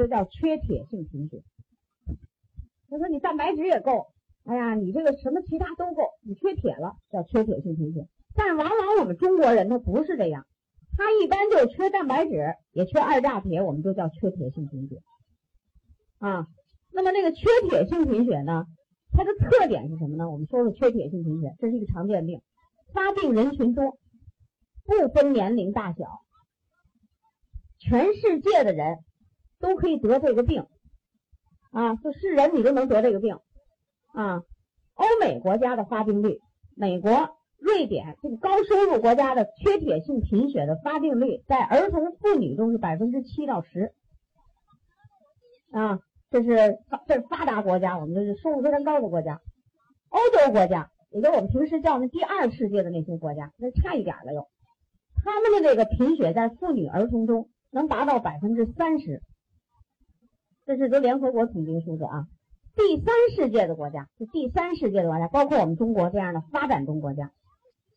就叫缺铁性贫血。他说你蛋白质也够，哎呀，你这个什么其他都够，你缺铁了，叫缺铁性贫血。但往往我们中国人他不是这样，他一般就是缺蛋白质，也缺二价铁，我们就叫缺铁性贫血。啊，那么这个缺铁性贫血呢，它的特点是什么呢？我们说说缺铁性贫血，这是一个常见病，发病人群多，不分年龄大小，全世界的人都可以得这个病。啊，就是人你都能得这个病，啊，欧美国家的发病率，美国、瑞典这个高收入国家的缺铁性贫血的发病率，在儿童妇女中是百分之七到十，啊，这是这是发达国家，我们这是收入非常高的国家，欧洲国家，也就我们平时叫那第二世界的那些国家，那差一点了又，他们的这个贫血在妇女儿童中能达到百分之三十。这是都联合国统计的数字啊！第三世界的国家，就第三世界的国家，包括我们中国这样的发展中国家，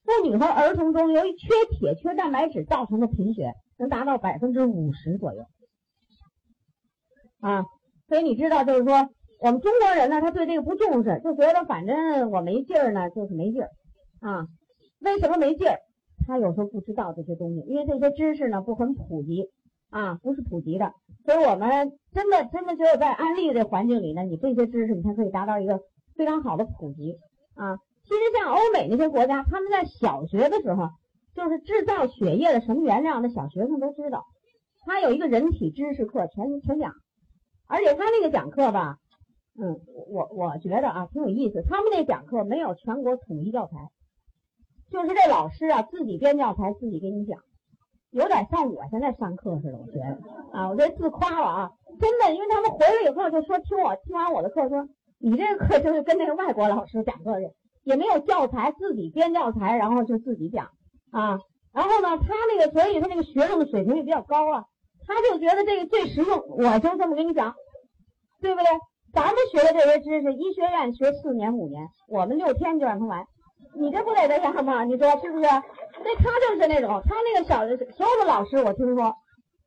妇女和儿童中由于缺铁、缺蛋白质造成的贫血能达到百分之五十左右啊！所以你知道，就是说我们中国人呢，他对这个不重视，就觉得反正我没劲儿呢，就是没劲儿啊。为什么没劲儿？他有时候不知道这些东西，因为这些知识呢不很普及。啊，不是普及的，所以我们真的真的只有在安利的环境里呢，你这些知识你才可以达到一个非常好的普及啊。其实像欧美那些国家，他们在小学的时候，就是制造血液的什么原料，那小学生都知道。他有一个人体知识课，全全讲，而且他那个讲课吧，嗯，我我觉得啊挺有意思。他们那讲课没有全国统一教材，就是这老师啊自己编教材，自己给你讲。有点像我现在上课似的，我觉得啊，我这自夸了啊，真的，因为他们回来以后就说听我听完我的课，说你这个课就是跟那个外国老师讲课的，也没有教材，自己编教材，然后就自己讲啊，然后呢，他那个所以他那个学生的水平也比较高啊，他就觉得这个最实用，我就这么跟你讲，对不对？咱们学的这些知识，医学院学四年五年，我们六天就让他完，你这不得这样吗？你说是不是？那他就是那种，他那个小的所有的老师，我听说，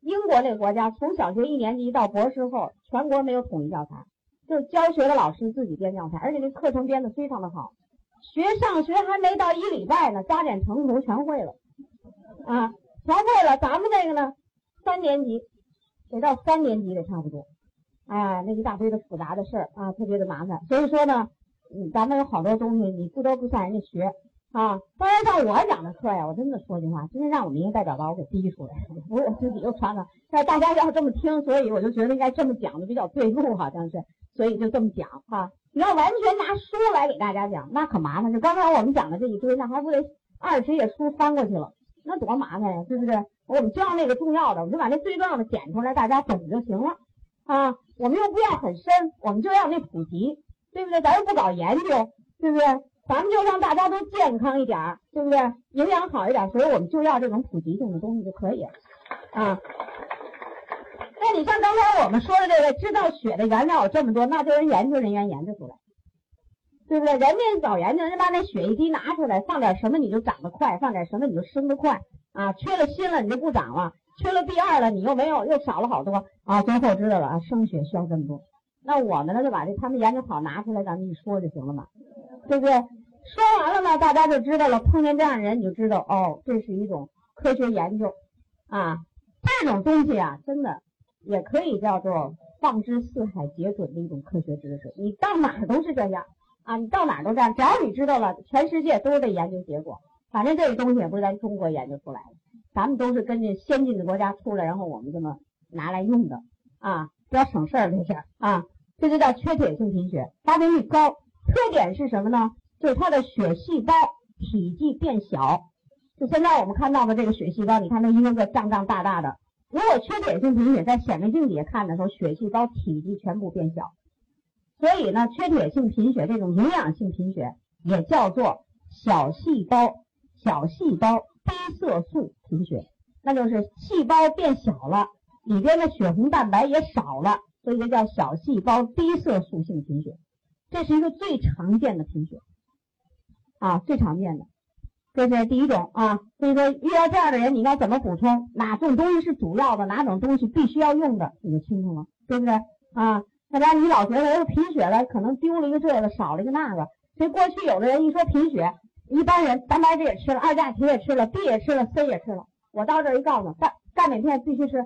英国那个国家从小学一年级到博士后，全国没有统一教材，就是教学的老师自己编教材，而且那课程编的非常的好，学上学还没到一礼拜呢，加减乘除全会了，啊，全会了。咱们这个呢，三年级得到三年级得差不多，哎呀，那一大堆的复杂的事儿啊，特别的麻烦。所以说呢，嗯，咱们有好多东西你不得不向人家学。啊，当然像我讲的课呀，我真的说句话，今天让我们一个代表把我给逼出来，不是我自己又穿了，但大家要这么听，所以我就觉得应该这么讲的比较对路，好像是，所以就这么讲哈。你要完全拿书来给大家讲，那可麻烦。就刚才我们讲的这一堆，那还不得二十页书翻过去了，那多麻烦呀，对不对？我们就要那个重要的，我们就把那最重要的剪出来，大家懂就行了啊。我们又不要很深，我们就要那普及，对不对？咱又不搞研究，对不对？咱们就让大家都健康一点儿，对不对？营养好一点，所以我们就要这种普及性的东西就可以了啊。那你像刚才我们说的这个制造血的原料有这么多，那就是研究人员研究出来，对不对？人家早研究，人家把那血一滴拿出来，放点什么你就长得快，放点什么你就生得快啊。缺了锌了你就不长了，缺了 B 二了你又没有，又少了好多啊。最后知道了啊，生血需要这么多。那我们呢就把这他们研究好拿出来，咱们一说就行了嘛。对不对？说完了呢，大家就知道了。碰见这样的人，你就知道哦，这是一种科学研究啊。这种东西啊，真的也可以叫做放之四海皆准的一种科学知识。你到哪儿都是这样啊，你到哪儿都这样。只要你知道了，全世界都是这研究结果。反正这个东西也不是咱中国研究出来的，咱们都是根据先进的国家出来，然后我们这么拿来用的啊，比较省事儿这事儿啊。这就叫缺铁性贫血，发病率高。特点是什么呢？就是它的血细胞体积变小。就现在我们看到的这个血细胞，你看它一个个胀胀大大的。如果缺铁性贫血，在显微镜底下看的时候，血细胞体积全部变小。所以呢，缺铁性贫血这种营养性贫血也叫做小细胞小细胞低色素贫血，那就是细胞变小了，里边的血红蛋白也少了，所以就叫小细胞低色素性贫血。这是一个最常见的贫血，啊，最常见的。这是第一种啊。所以说遇到这样的人，你应该怎么补充？哪种东西是主要的？哪种东西必须要用的？你就清楚了，对不对啊？要不然你老觉得贫血了，可能丢了一个这个，少了一个那个。所以过去有的人一说贫血，一般人蛋白质也吃了，二价铁也吃了，B 也吃了，C 也吃了。我到这儿一告诉钙，钙镁片必须吃。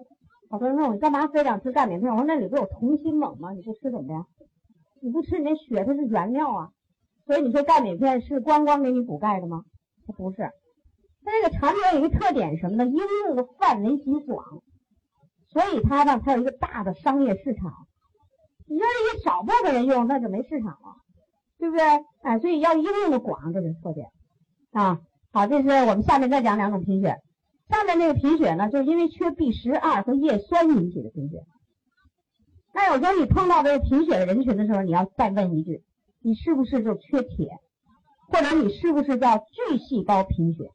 好多人问我，你干嘛非得吃钙镁片？我说那里不有同心锰吗？你不吃怎么样？你不吃，你那血它是原料啊。所以你说钙镁片是光光给你补钙的吗？它不是。它这个产品有一个特点什么呢？应用的范围极广，所以它呢，它有一个大的商业市场。你要是一少部分人用，那就没市场了，对不对？哎，所以要应用的广，这是特点啊。好，这是我们下面再讲两种贫血。下面那个贫血呢，就是因为缺 B 十二和叶酸引起的贫血。那有时候你碰到这个贫血的人群的时候，你要再问一句：你是不是就缺铁？或者你是不是叫巨细胞贫血？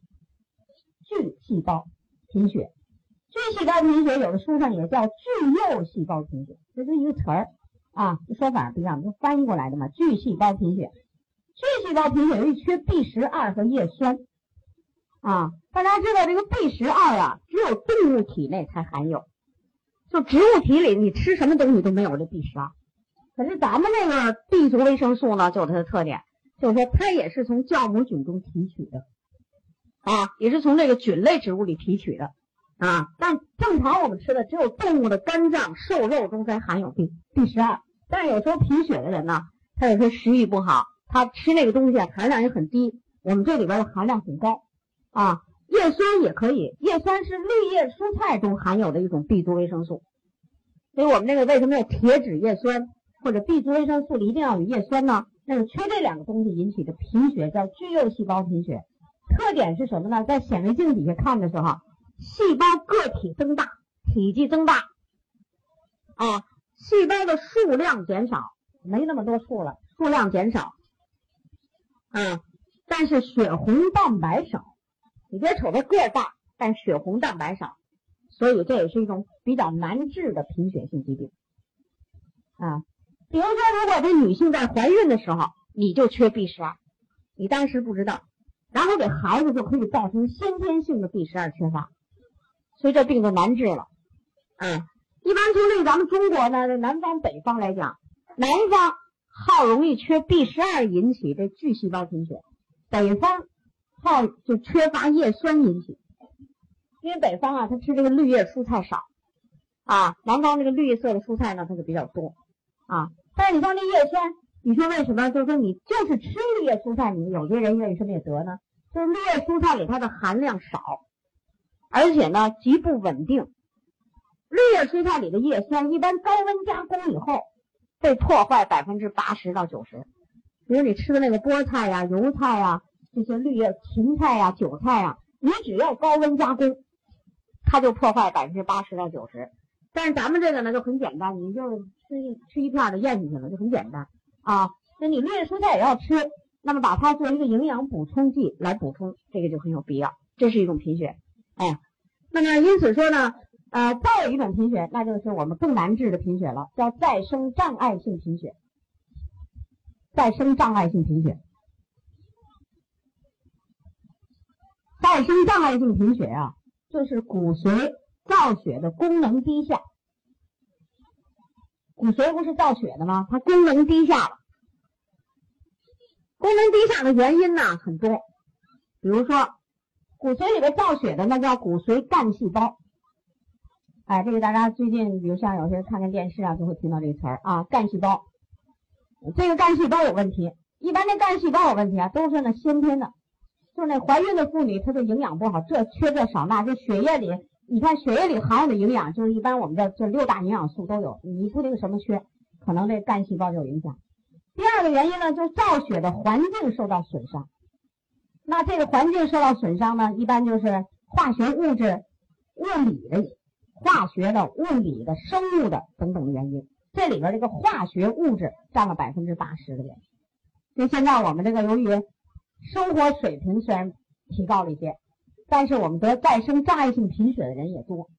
巨细胞贫血，巨细胞贫血有的书上也叫巨幼细胞贫血，这是一个词儿啊，说法不一样，就翻译过来的嘛。巨细胞贫血，巨细胞贫血由于缺 B 十二和叶酸啊。大家知道这个 B 十二啊，只有动物体内才含有，就植物体里你吃什么东西都没有这 B 十二。可是咱们这个 B 族维生素呢，就有它的特点，就是说它也是从酵母菌中提取的。啊，也是从这个菌类植物里提取的啊，但正常我们吃的只有动物的肝脏、瘦肉中才含有 B B 十二。但是有时候贫血的人呢，他有时候食欲不好，他吃那个东西含量也很低，我们这里边的含量很高啊。叶酸也可以，叶酸是绿叶蔬菜中含有的一种 B 族维生素，所以我们这个为什么要铁质叶酸或者 B 族维生素里一定要有叶酸呢？那是缺这两个东西引起的贫血叫巨幼细胞贫血。特点是什么呢？在显微镜底下看的时候，细胞个体增大，体积增大，啊，细胞的数量减少，没那么多数了，数量减少，啊，但是血红蛋白少。你别瞅它个儿大，但血红蛋白少，所以这也是一种比较难治的贫血性疾病，啊，比如说，如果这女性在怀孕的时候，你就缺 B 十二，你当时不知道。然后给孩子就可以造成先天性的 B 十二缺乏，所以这病就难治了。啊，一般从这咱们中国呢，南方北方来讲，南方好容易缺 B 十二引起这巨细胞贫血，北方好就缺乏叶酸引起。因为北方啊，它吃这个绿叶蔬菜少啊，南方这个绿色的蔬菜呢，它就比较多啊。但是你说这叶酸，你说为什么？就是说你就是吃绿叶蔬菜，你有些人为什么也得呢？就是绿叶蔬菜里它的含量少，而且呢极不稳定。绿叶蔬菜里的叶酸一般高温加工以后被破坏百分之八十到九十。比如你吃的那个菠菜呀、油菜呀、这些绿叶芹菜呀、韭菜呀，你只要高温加工，它就破坏百分之八十到九十。但是咱们这个呢就很简单，你就吃一吃一片就咽进去了，就很简单啊。那你绿叶蔬菜也要吃。那么把它作为一个营养补充剂来补充，这个就很有必要。这是一种贫血，哎，那么因此说呢，呃，再有一种贫血，那就是我们更难治的贫血了，叫再生障碍性贫血。再生障碍性贫血，再生障碍性贫血啊，就是骨髓造血的功能低下。骨髓不是造血的吗？它功能低下了。功能低下的原因呢很多，比如说骨髓里边造血的那叫骨髓干细胞，哎，这个大家最近比如像有些看看电视啊，就会听到这个词儿啊，干细胞。这个干细胞有问题，一般的干细胞有问题啊，都是那先天的，就是那怀孕的妇女她的营养不好，这缺这少那，这血液里你看血液里含有的营养，就是一般我们的这六大营养素都有，你不定什么缺，可能这干细胞就有影响。第二个原因呢，就是造血的环境受到损伤。那这个环境受到损伤呢，一般就是化学物质、物理的、化学的、物理的、生物的等等的原因。这里边这个化学物质占了百分之八十的原因。就现在我们这个由于生活水平虽然提高了一些，但是我们得再生障碍性贫血的人也多。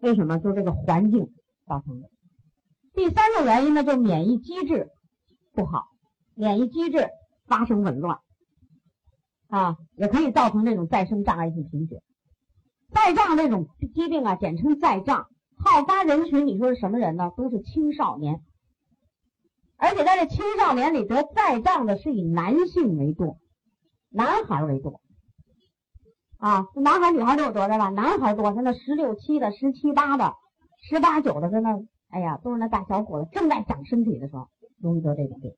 为什么？就这个环境造成的。第三种原因呢，就是免疫机制。不好，免疫机制发生紊乱，啊，也可以造成这种再生障碍性贫血。再障这种疾病啊，简称再障，好发人群，你说是什么人呢？都是青少年，而且在这青少年里得再障的是以男性为多，男孩为多。啊，男孩女孩都有得的吧？男孩多，现在十六七的、十七八的、十八九的，在那，哎呀，都是那大小伙子，正在长身体的时候，容易得这种病。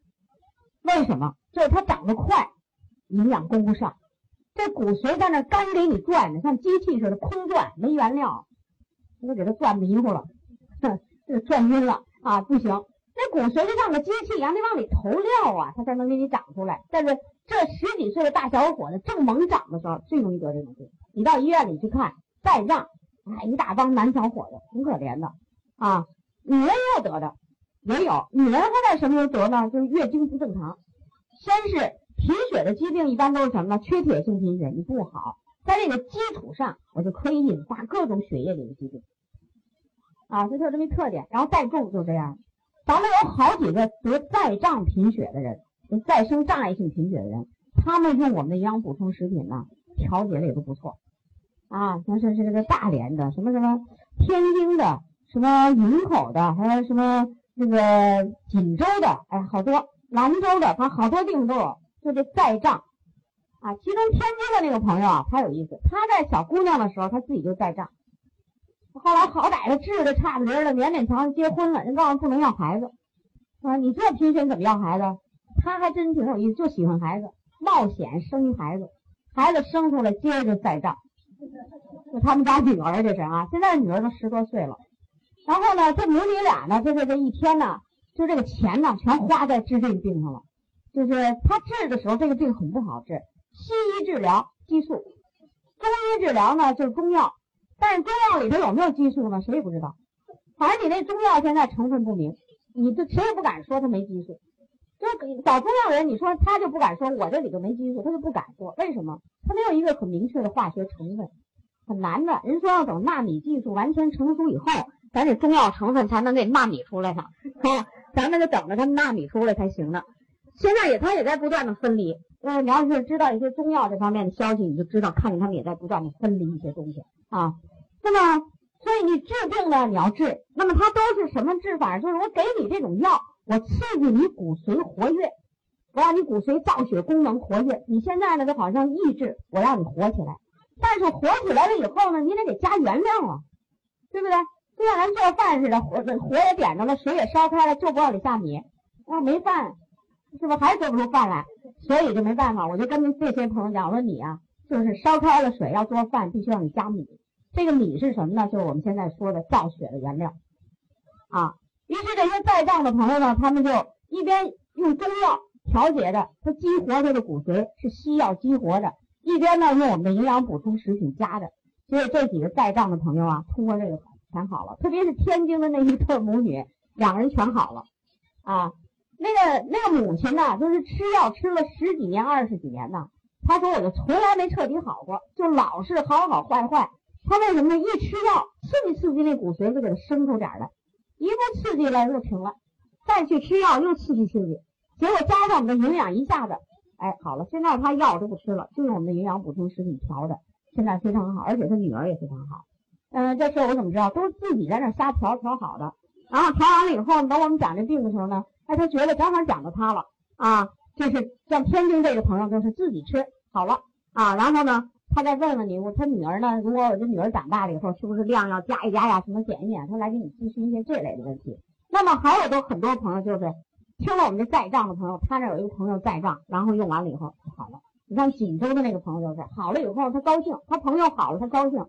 为什么？就是他长得快，营养供不上。这骨髓在那干给你转呢，像机器似的空转，没原料，你都给他转迷糊了，哼，这转晕了啊，不行。那骨髓就像个机器一样，得往里投料啊，它才能给你长出来。但是这十几岁的大小伙子正猛长的时候，最容易得这种病。你到医院里去看，再让，哎，一大帮男小伙子，挺可怜的啊。女人也有得的，也有。女人她在什么时候得呢？就是月经不正常，先是。贫血的疾病一般都是什么呢？缺铁性贫血，你不好，在这个基础上，我就可以引发各种血液里的疾病，啊，这就是这么一特点。然后再重就这样，咱们有好几个得再障贫血的人，再生障碍性贫血的人，他们用我们的营养补充食品呢，调节的也都不错，啊，像是是这个大连的，什么什么天津的，什么营口的，还有什么那个锦州的，哎，好多兰州的，反正好多地方都有。就这再胀，啊，其中天津的那个朋友啊，他有意思。他在小姑娘的时候，他自己就再胀，后来好歹的治的差不离了，勉勉强强结婚了。人告诉不能要孩子，啊，你这贫血怎么要孩子？他还真挺有意思，就喜欢孩子，冒险生一孩子，孩子生出来接着再胀。就他们家女儿这是啊，现在女儿都十多岁了。然后呢，这母女俩呢，就是这一天呢，就这个钱呢，全花在治这个病上了。就是他治的时候，这个病很不好治。西医治疗激素，中医治疗呢就是中药。但是中药里头有没有激素呢？谁也不知道。反正你那中药现在成分不明，你这谁也不敢说它没激素。就是搞中药人，你说他就不敢说我这里头没激素，他就不敢说。为什么？他没有一个很明确的化学成分，很难的。人说要等纳米技术完全成熟以后，咱这中药成分才能给纳米出来呢。啊，咱们就等着它纳米出来才行呢。现在也，他也在不断的分离。呃，你要是知道一些中药这方面的消息，你就知道，看见他们也在不断的分离一些东西啊。那么，所以你治病呢，你要治，那么它都是什么治法？就是我给你这种药，我刺激你骨髓活跃，我让你骨髓造血功能活跃。你现在呢，就好像抑制，我让你活起来。但是活起来了以后呢，你得给加原料啊，对不对？就像咱做饭似的，火火也点着了，水也烧开了，就不往里下米，啊，没饭。是不是还做不出饭来？所以就没办法，我就跟这些朋友讲，我说你啊，就是烧开了水要做饭，必须让你加米。这个米是什么呢？就是我们现在说的造血的原料啊。于是这些在藏的朋友呢，他们就一边用中药调节着，他激活他的骨髓是西药激活的，一边呢用我们的营养补充食品加的。所以这几个在藏的朋友啊，通过这个全好了，特别是天津的那一对母女，两个人全好了啊。那个那个母亲呢，就是吃药吃了十几年、二十几年呢。她说我就从来没彻底好过，就老是好好坏坏。他为什么呢？一吃药刺激刺激那骨髓，就给它生出点来。一不刺激了又停了，再去吃药又刺激刺激，结果加上我们的营养一下子，哎，好了。现在他药都不吃了，就用我们的营养补充食品调的，现在非常好，而且他女儿也非常好。嗯，这事我怎么知道？都是自己在那瞎调调好的。然后调完了以后，等我们讲这病的时候呢。哎，他觉得正好讲到他了啊，就是像天津这个朋友，就是自己吃好了啊，然后呢，他再问问你，我他女儿呢？如果我这女儿长大了以后，是不是量要加一加呀？什么减一减？他来给你咨询一些这类的问题。那么还有都很多朋友就是听了我们这在账的朋友，他那有一个朋友在账，然后用完了以后好了。你看锦州的那个朋友就是好了以后他高兴，他朋友好了他高兴，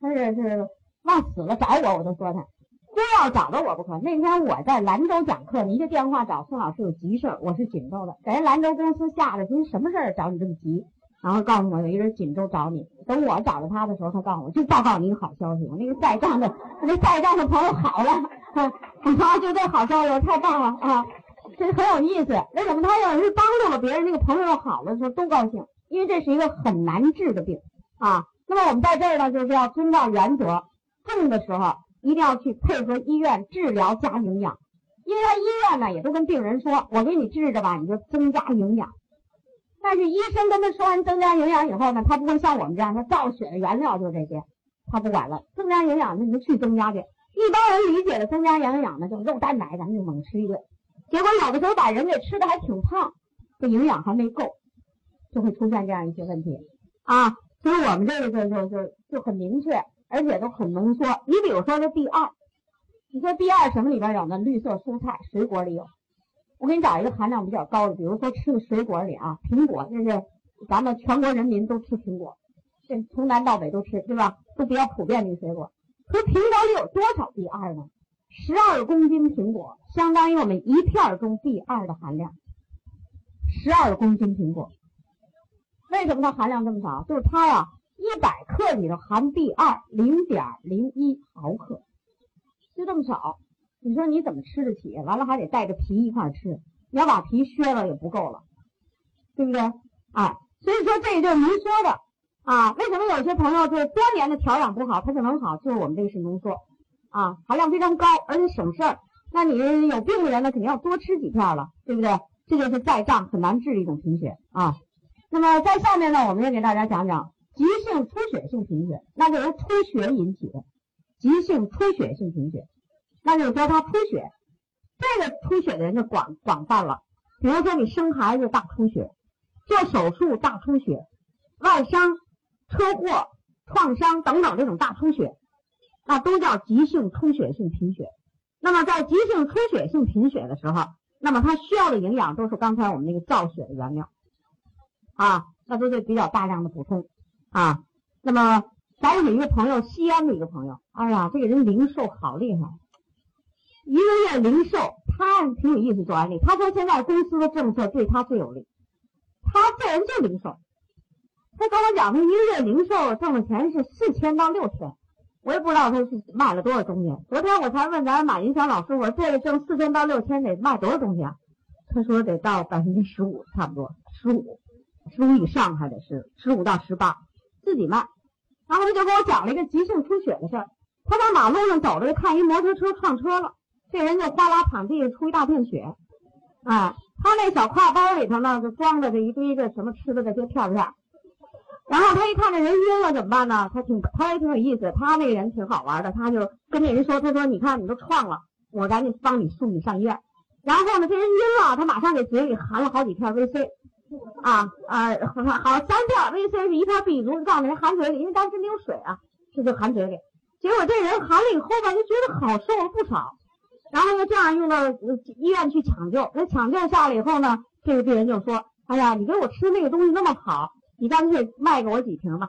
他是是往死了找我，我都说他。非要找到我不可。那天我在兰州讲课，你一个电话找宋老师有急事儿，我是锦州的，给人兰州公司吓得，您什么事儿找你这么急？然后告诉我有一人锦州找你，等我找着他的时候，他告诉我就报告你一个好消息，我那个在账的，那在账的朋友好了，啊，就这好消息，太棒了啊，这很有意思。为什么他要是帮助了别人，那个朋友好了的时候都高兴？因为这是一个很难治的病啊。那么我们在这儿呢，就是要遵照原则，重的时候。一定要去配合医院治疗加营养，因为他医院呢也都跟病人说，我给你治着吧，你就增加营养。但是医生跟他说完增加营养以后呢，他不会像我们这样，他造血的原料就这些，他不管了。增加营养那你就去增加去。一般人理解的增加营养呢，就肉蛋奶，咱们就猛吃一顿。结果有的时候把人给吃的还挺胖，这营养还没够，就会出现这样一些问题啊。所以我们这个就就就就很明确，而且都很浓缩。你比如说这 B 二，你说 B 二什么里边有呢？绿色蔬菜、水果里有。我给你找一个含量比较高的，比如说吃的水果里啊，苹果，这是咱们全国人民都吃苹果，这从南到北都吃，对吧？都比较普遍的一个水果。可苹果里有多少 B 二呢？十二公斤苹果相当于我们一片中 B 二的含量。十二公斤苹果，为什么它含量这么少？就是它呀，一百克里头含 B 二零点零一毫克，就这么少。你说你怎么吃得起？完了还得带着皮一块吃，你要把皮削了也不够了，对不对？哎，所以说这也就是您说的啊。为什么有些朋友就是多年的调养不好，他就能好？就是我们这个是浓缩啊，含量非常高，而且省事儿。那你有病的人呢，肯定要多吃几片了，对不对？这就是再胀很难治的一种贫血啊。那么在下面呢，我们也给大家讲讲急性出血性贫血，那就是出血引起的急性出血性贫血。那就是说他出血，这个出血的人就广广泛了。比如说你生孩子大出血，做手术大出血，外伤、车祸、创伤等等这种大出血，那都叫急性出血性贫血。那么在急性出血性贫血的时候，那么他需要的营养都是刚才我们那个造血的原料啊，那都得比较大量的补充啊。那么咱有一个朋友，西安的一个朋友，哎呀，这个人零售好厉害。一个月零售，他挺有意思做安利。他说现在公司的政策对他最有利。他这人就零售，他跟我讲，他一个月零售挣的钱是四千到六千，我也不知道他是卖了多少东西。昨天我才问咱马云祥老师，我说这个挣四千到六千得卖多少东西啊？他说得到百分之十五，差不多十五，十五以上还得是十五到十八自己卖。然后他就给我讲了一个急性出血的事儿，他在马路上走着，看一摩托车撞车了。这人就哗啦躺地上出一大片血，啊，他那小挎包里头呢就装着这一堆这什么吃的这些片片，然后他一看这人晕了怎么办呢？他挺他也挺有意思，他那个人挺好玩的，他就跟那人说：“他说你看你都创了，我赶紧帮你送你上医院。”然后呢，这人晕了，他马上给嘴里含了好几片 VC，啊啊，好好三片 VC 是一片避毒，告诉人含嘴里，因为当时没有水啊，这就含嘴里。结果这人含了以后吧，就觉得好受了不少。然后呢，这样用到医院去抢救。那抢救下来以后呢，这个病人就说：“哎呀，你给我吃那个东西那么好，你干脆卖给我几瓶吧。”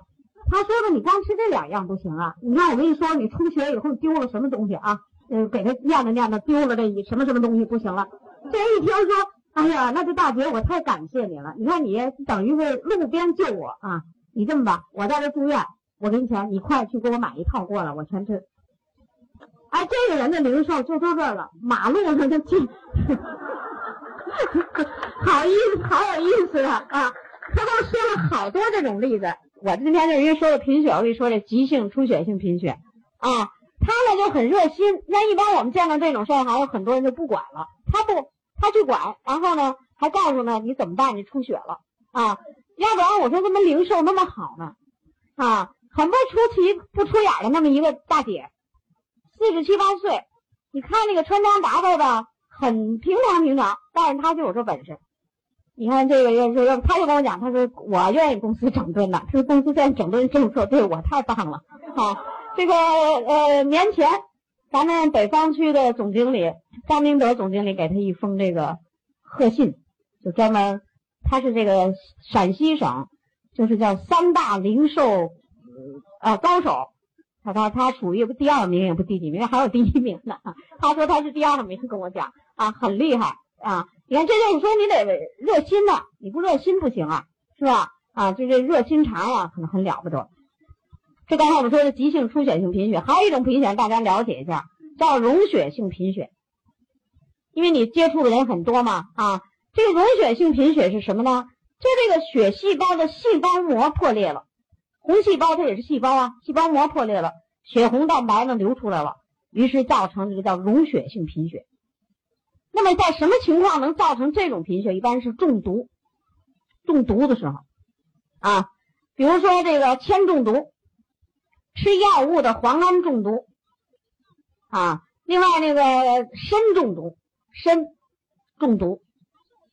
他说的：“你光吃这两样不行啊！你看我跟你说，你出血以后丢了什么东西啊？呃，给他念叨念叨，丢了这什么什么东西不行了。”这人一听说：“哎呀，那这大姐我太感谢你了！你看你等于是路边救我啊！你这么吧，我在这住院，我给你钱，你快去给我买一套过来，我全吃。”哎，这个人的零售就到这儿了，马路上就进，好意思，好有意思啊！啊，他都说了好多这种例子。我今天就因为说的贫血，我跟你说这急性出血性贫血啊，他呢就很热心。那一般我们见到这种事儿，还有很多人就不管了，他不，他去管，然后呢还告诉呢你怎么办？你出血了啊？要不然我说怎么零售那么好呢？啊，很不出奇不出眼的那么一个大姐。四十七八岁，你看那个穿装打扮的很平常平常，但是他就有这本事。你看这个要是他就跟我讲，他说我愿意公司整顿的，他说公司现在整顿政策对我太棒了。好，这个呃年前，咱们北方区的总经理张明德总经理给他一封这个贺信，就专门他是这个陕西省就是叫三大零售呃高手。他他他属于不第二名也不第几名，还有第一名呢。他说他是第二名，跟我讲啊，很厉害啊。你看，这就是说你得热心呐，你不热心不行啊，是吧？啊，就这热心肠啊，可能很了不得。这刚才我们说的急性出血性贫血，还有一种贫血，大家了解一下，叫溶血性贫血。因为你接触的人很多嘛，啊，这个溶血性贫血是什么呢？就这个血细胞的细胞膜破裂了。红细胞它也是细胞啊，细胞膜破裂了，血红蛋白呢流出来了，于是造成这个叫溶血性贫血。那么在什么情况能造成这种贫血？一般是中毒，中毒的时候啊，比如说这个铅中毒，吃药物的磺胺中毒啊，另外那个砷中毒，砷中毒，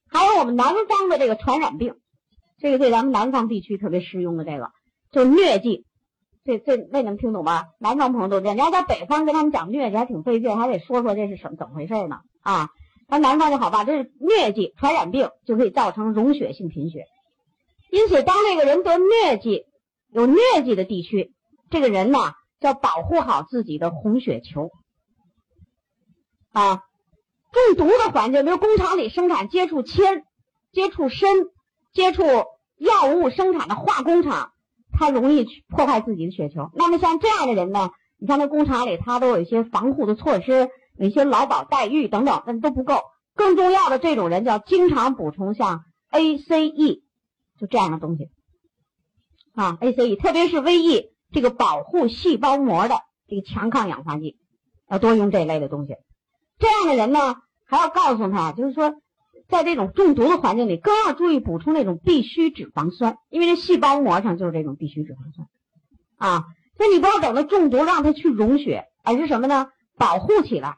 还有我们南方的这个传染病，这个对咱们南方地区特别适用的这个，就疟疾。这这那能听懂吗？南方朋友都这样，你要在北方跟他们讲疟疾还挺费劲，还得说说这是什么怎么回事呢？啊，咱南方就好吧，这是疟疾传染病就可以造成溶血性贫血，因此当这个人得疟疾，有疟疾的地区，这个人呢要保护好自己的红血球。啊，中毒的环境，比如工厂里生产接触铅、接触砷、接触药物生产的化工厂。他容易去破坏自己的血球。那么像这样的人呢？你像那工厂里，他都有一些防护的措施，有一些劳保待遇等等，那都不够。更重要的，这种人就要经常补充像 ACE，就这样的东西啊，ACE，特别是 VE 这个保护细胞膜的这个强抗氧化剂，要多用这一类的东西。这样的人呢，还要告诉他，就是说。在这种中毒的环境里，更要注意补充那种必需脂肪酸，因为这细胞膜上就是这种必需脂肪酸，啊，所以你不要等到中毒让它去溶血，而是什么呢？保护起来，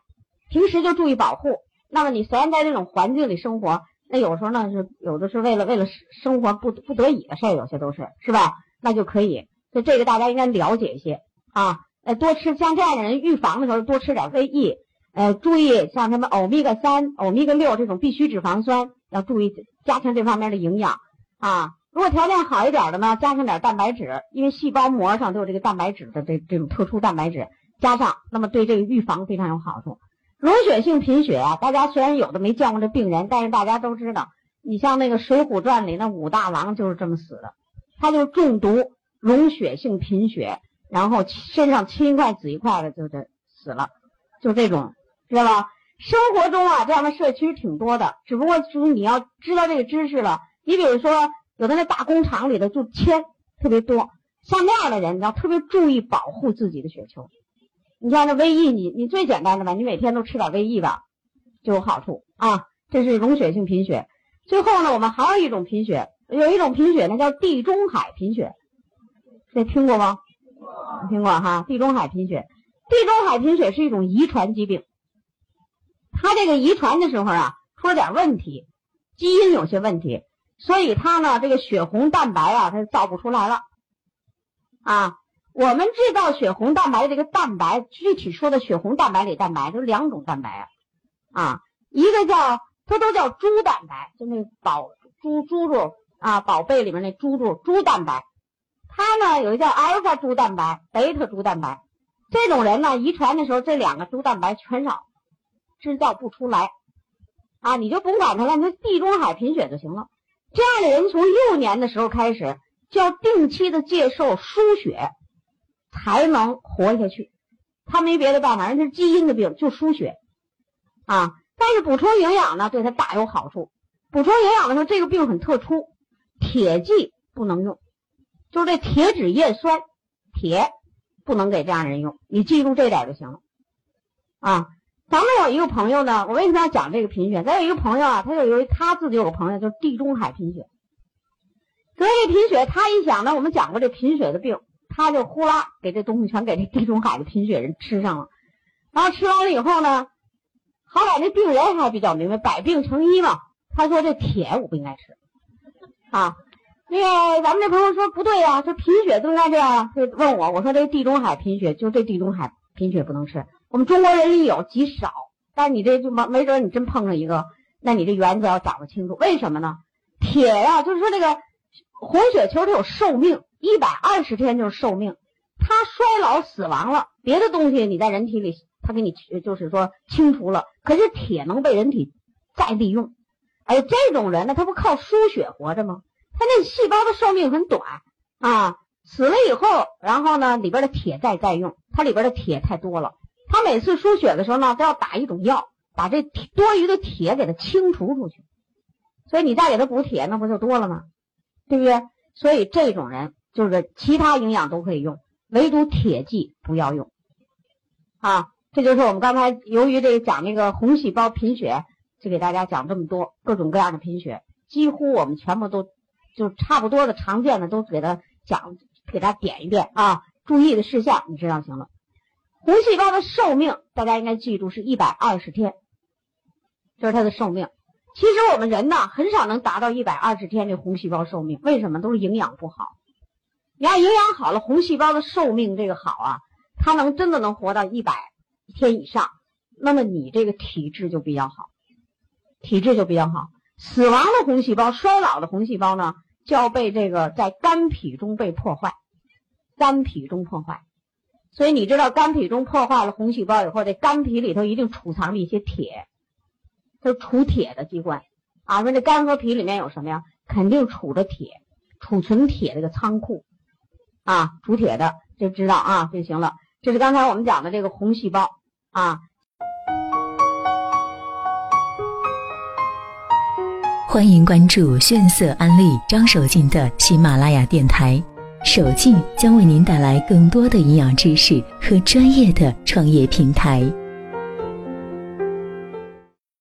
平时就注意保护。那么你虽然在这种环境里生活，那有时候呢是有的是为了为了生活不不得已的事儿，有些都是是吧？那就可以，所以这个大家应该了解一些啊，呃，多吃像这样的人预防的时候多吃点 VE。呃，注意像什么欧米伽三、欧米伽六这种必需脂肪酸，要注意加强这方面的营养啊。如果条件好一点的呢，加上点蛋白质，因为细胞膜上都有这个蛋白质的这这种特殊蛋白质，加上那么对这个预防非常有好处。溶血性贫血啊，大家虽然有的没见过这病人，但是大家都知道，你像那个《水浒传》里那武大郎就是这么死的，他就中毒溶血性贫血，然后身上青一块紫一块的就这死了，就这种。知道吧？生活中啊，这样的事其实挺多的，只不过就是你要知道这个知识了。你比如说，有的那大工厂里的就铅特别多，像那样的人，你要特别注意保护自己的血球。你像那 VE，你你最简单的吧，你每天都吃点 VE 吧，就有好处啊。这是溶血性贫血。最后呢，我们还有一种贫血，有一种贫血呢叫地中海贫血，这听过吗？听过哈，地中海贫血。地中海贫血是一种遗传疾病。他这个遗传的时候啊，出了点问题，基因有些问题，所以他呢，这个血红蛋白啊，他造不出来了。啊，我们制造血红蛋白这个蛋白，具体说的血红蛋白里蛋白就两种蛋白啊，啊，一个叫它都叫猪蛋白，就那宝猪猪猪啊，宝贝里面那猪猪猪蛋白，它呢有一个叫阿尔法猪蛋白、贝塔猪蛋白，这种人呢，遗传的时候这两个猪蛋白全少。制造不出来，啊，你就甭管他了，你就地中海贫血就行了。这样的人从幼年的时候开始就要定期的接受输血，才能活下去。他没别的办法，人家基因的病，就输血，啊，但是补充营养呢，对他大有好处。补充营养的时候，这个病很特殊，铁剂不能用，就是这铁质叶酸，铁不能给这样人用。你记住这点就行了，啊。咱们有一个朋友呢，我为什么要讲这个贫血？咱有一个朋友啊，他就由于他自己有个朋友，就是地中海贫血。得这贫血，他一想呢，我们讲过这贫血的病，他就呼啦给这东西全给这地中海的贫血人吃上了。然后吃完了以后呢，好歹那病人还比较明白，百病成医嘛。他说这铁我不应该吃啊。那个咱们这朋友说不对呀，这贫血都应该这样。就问我，我说这地中海贫血就这地中海贫血不能吃。我们中国人里有极少，但你这就没没准你真碰上一个，那你这原则要掌握清楚。为什么呢？铁呀，就是说这个红血球它有寿命，一百二十天就是寿命，它衰老死亡了，别的东西你在人体里它给你就是说清除了，可是铁能被人体再利用。而这种人呢，他不靠输血活着吗？他那细胞的寿命很短啊，死了以后，然后呢里边的铁再再用，它里边的铁太多了。他每次输血的时候呢，都要打一种药，把这多余的铁给它清除出去。所以你再给他补铁，那不就多了吗？对不对？所以这种人就是其他营养都可以用，唯独铁剂不要用。啊，这就是我们刚才由于这个讲那个红细胞贫血，就给大家讲这么多各种各样的贫血，几乎我们全部都就差不多的常见的都给他讲，给他点一遍啊，注意的事项你知道行了。红细胞的寿命大家应该记住是一百二十天，这是它的寿命。其实我们人呢很少能达到一百二十天这红细胞寿命，为什么？都是营养不好。你要营养好了，红细胞的寿命这个好啊，它能真的能活到一百天以上，那么你这个体质就比较好，体质就比较好。死亡的红细胞、衰老的红细胞呢，就要被这个在肝脾中被破坏，肝脾中破坏。所以你知道，肝脾中破坏了红细胞以后，这肝脾里头一定储藏着一些铁，它是储铁的机关啊。说这肝和脾里面有什么呀？肯定储着铁，储存铁这个仓库啊，储铁的就知道啊就行了。这是刚才我们讲的这个红细胞啊。欢迎关注炫色安利张守静的喜马拉雅电台，守静将为您带来更多的营养知识和专业的创业平台。